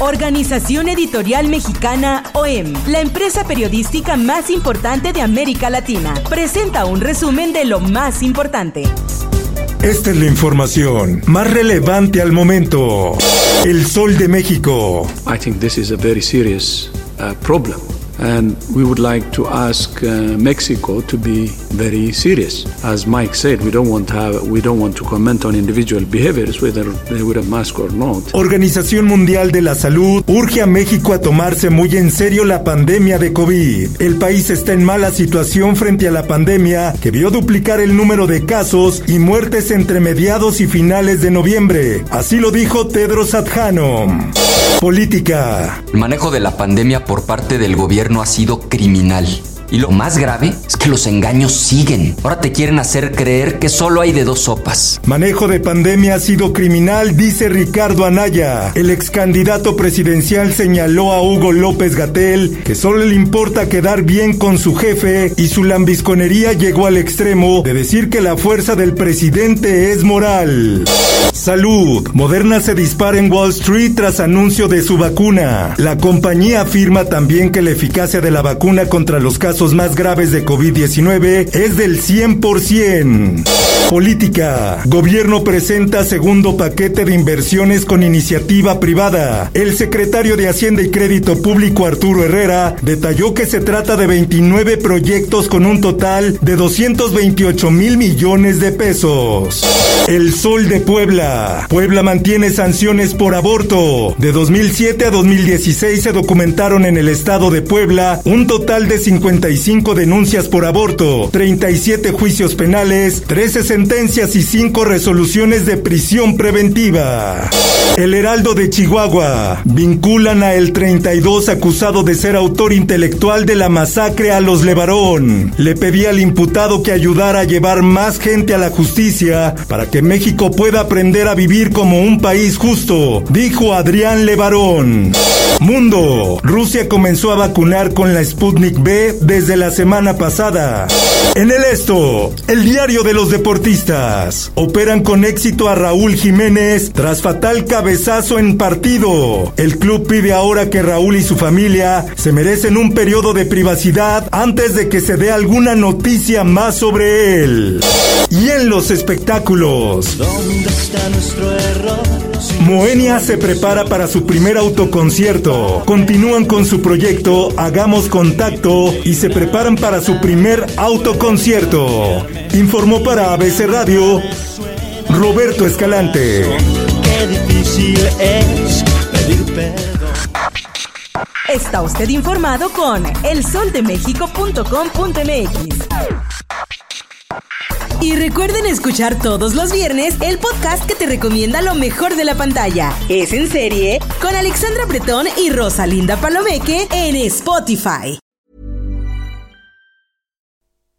Organización Editorial Mexicana OEM, la empresa periodística más importante de América Latina, presenta un resumen de lo más importante. Esta es la información más relevante al momento. El Sol de México. I think this is a very serious uh, problem. And we would like to ask uh, Mexico to be very serious. As Mike said, we don't want to have, we don't want to comment on individual behaviors, whether they wear a mask or not. Organización Mundial de la Salud urge a México a tomarse muy en serio la pandemia de COVID. El país está en mala situación frente a la pandemia que vio duplicar el número de casos y muertes entre mediados y finales de noviembre. Así lo dijo Tedros Adhanom. Política. El manejo de la pandemia por parte del gobierno ha sido criminal. Y lo más grave es que los engaños siguen. Ahora te quieren hacer creer que solo hay de dos sopas. Manejo de pandemia ha sido criminal, dice Ricardo Anaya. El ex candidato presidencial señaló a Hugo López Gatel que solo le importa quedar bien con su jefe y su lambisconería llegó al extremo de decir que la fuerza del presidente es moral. Salud. Moderna se dispara en Wall Street tras anuncio de su vacuna. La compañía afirma también que la eficacia de la vacuna contra los casos más graves de COVID-19 es del 100%. Política. Gobierno presenta segundo paquete de inversiones con iniciativa privada. El secretario de Hacienda y Crédito Público Arturo Herrera detalló que se trata de 29 proyectos con un total de 228 mil millones de pesos. El Sol de Puebla. Puebla mantiene sanciones por aborto. De 2007 a 2016 se documentaron en el estado de Puebla un total de 50 denuncias por aborto, 37 juicios penales, 13 sentencias y 5 resoluciones de prisión preventiva. El Heraldo de Chihuahua vinculan a el 32 acusado de ser autor intelectual de la masacre a los Levarón. Le pedía al imputado que ayudara a llevar más gente a la justicia para que México pueda aprender a vivir como un país justo, dijo Adrián Levarón. Mundo. Rusia comenzó a vacunar con la Sputnik B desde la semana pasada. En el esto, el diario de los deportistas. Operan con éxito a Raúl Jiménez tras fatal cabezazo en partido. El club pide ahora que Raúl y su familia se merecen un periodo de privacidad antes de que se dé alguna noticia más sobre él. Y en los espectáculos. ¿Dónde está nuestro error? Moenia se prepara para su primer autoconcierto. Continúan con su proyecto Hagamos Contacto y se preparan para su primer autoconcierto. Informó para ABC Radio Roberto Escalante. Qué difícil es pedir perdón. Está usted informado con elsoldemexico.com.mx. Y recuerden escuchar todos los viernes el podcast que te recomienda lo mejor de la pantalla. Es en serie con Alexandra Bretón y Rosalinda Palomeque en Spotify.